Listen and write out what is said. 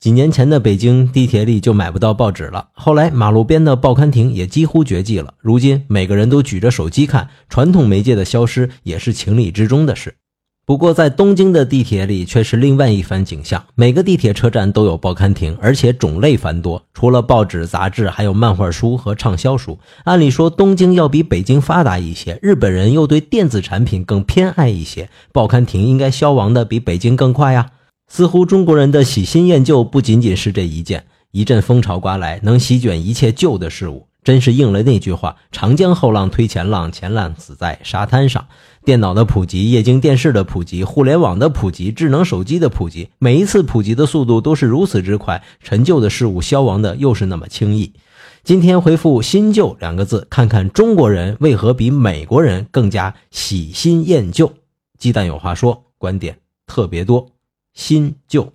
几年前的北京地铁里就买不到报纸了，后来马路边的报刊亭也几乎绝迹了。如今每个人都举着手机看，传统媒介的消失也是情理之中的事。不过在东京的地铁里却是另外一番景象，每个地铁车站都有报刊亭，而且种类繁多，除了报纸、杂志，还有漫画书和畅销书。按理说东京要比北京发达一些，日本人又对电子产品更偏爱一些，报刊亭应该消亡的比北京更快呀。似乎中国人的喜新厌旧不仅仅是这一件，一阵风潮刮来，能席卷一切旧的事物，真是应了那句话：“长江后浪推前浪，前浪死在沙滩上。”电脑的普及，液晶电视的普及，互联网的普及，智能手机的普及，每一次普及的速度都是如此之快，陈旧的事物消亡的又是那么轻易。今天回复“新旧”两个字，看看中国人为何比美国人更加喜新厌旧。鸡蛋有话说，观点特别多。新旧。